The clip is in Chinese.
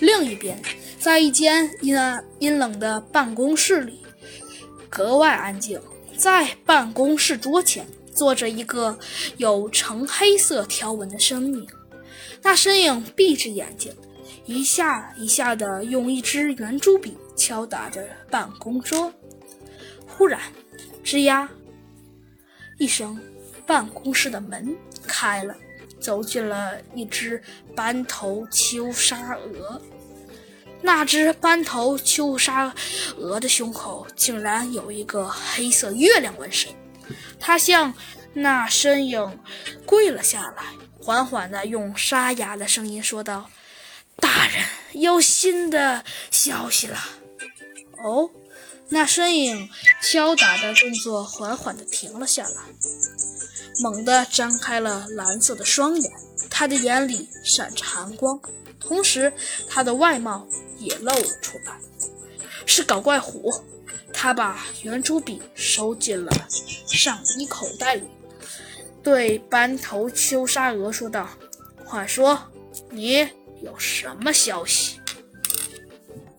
另一边，在一间阴暗阴冷的办公室里，格外安静。在办公室桌前坐着一个有橙黑色条纹的身影，那身影闭着眼睛，一下一下地用一支圆珠笔敲打着办公桌。忽然，吱呀一声，办公室的门开了。走进了一只斑头秋沙鹅，那只斑头秋沙鹅的胸口竟然有一个黑色月亮纹身。它向那身影跪了下来，缓缓地用沙哑的声音说道：“大人，有新的消息了。”哦，那身影敲打的动作缓缓地停了下来。猛地张开了蓝色的双眼，他的眼里闪着寒光，同时他的外貌也露了出来，是搞怪虎。他把圆珠笔收进了上衣口袋里，对斑头秋沙鹅说道：“快说，你有什么消息？”